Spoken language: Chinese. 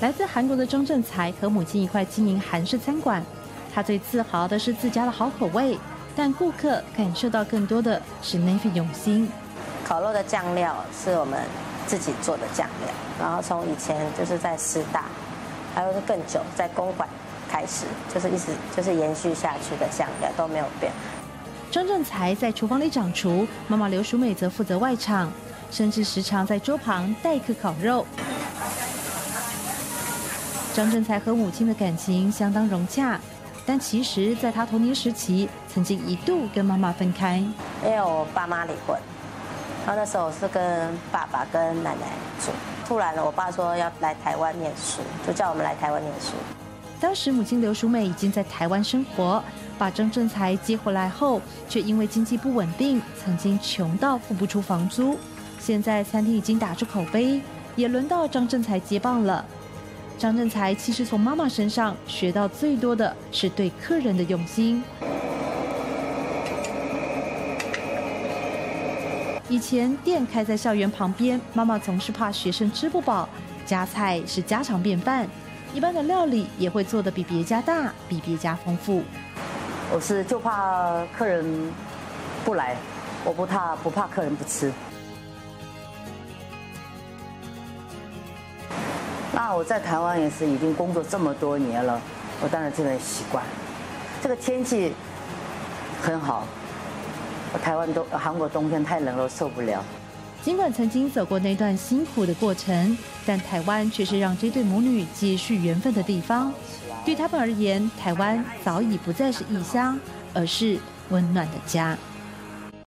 来自韩国的张正才和母亲一块经营韩式餐馆，他最自豪的是自家的好口味，但顾客感受到更多的是那份用心。烤肉的酱料是我们自己做的酱料，然后从以前就是在师大，还有是更久在公馆开始，就是一直就是延续下去的酱料都没有变。张正才在厨房里掌厨，妈妈刘淑美则负责外场，甚至时常在桌旁待客烤肉。张正才和母亲的感情相当融洽，但其实，在他童年时期，曾经一度跟妈妈分开。因为我爸妈离婚，然后那时候我是跟爸爸跟奶奶住。突然呢，我爸说要来台湾念书，就叫我们来台湾念书。当时母亲刘淑美已经在台湾生活，把张正才接回来后，却因为经济不稳定，曾经穷到付不出房租。现在餐厅已经打出口碑，也轮到张正才接棒了。张正才其实从妈妈身上学到最多的是对客人的用心。以前店开在校园旁边，妈妈总是怕学生吃不饱，夹菜是家常便饭，一般的料理也会做的比别家大，比别家丰富。我是就怕客人不来，我不怕不怕客人不吃。那我在台湾也是已经工作这么多年了，我当然真的习惯。这个天气很好，台湾冬韩国冬天太冷了，受不了。尽管曾经走过那段辛苦的过程，但台湾却是让这对母女接续缘分的地方。对他们而言，台湾早已不再是异乡，而是温暖的家。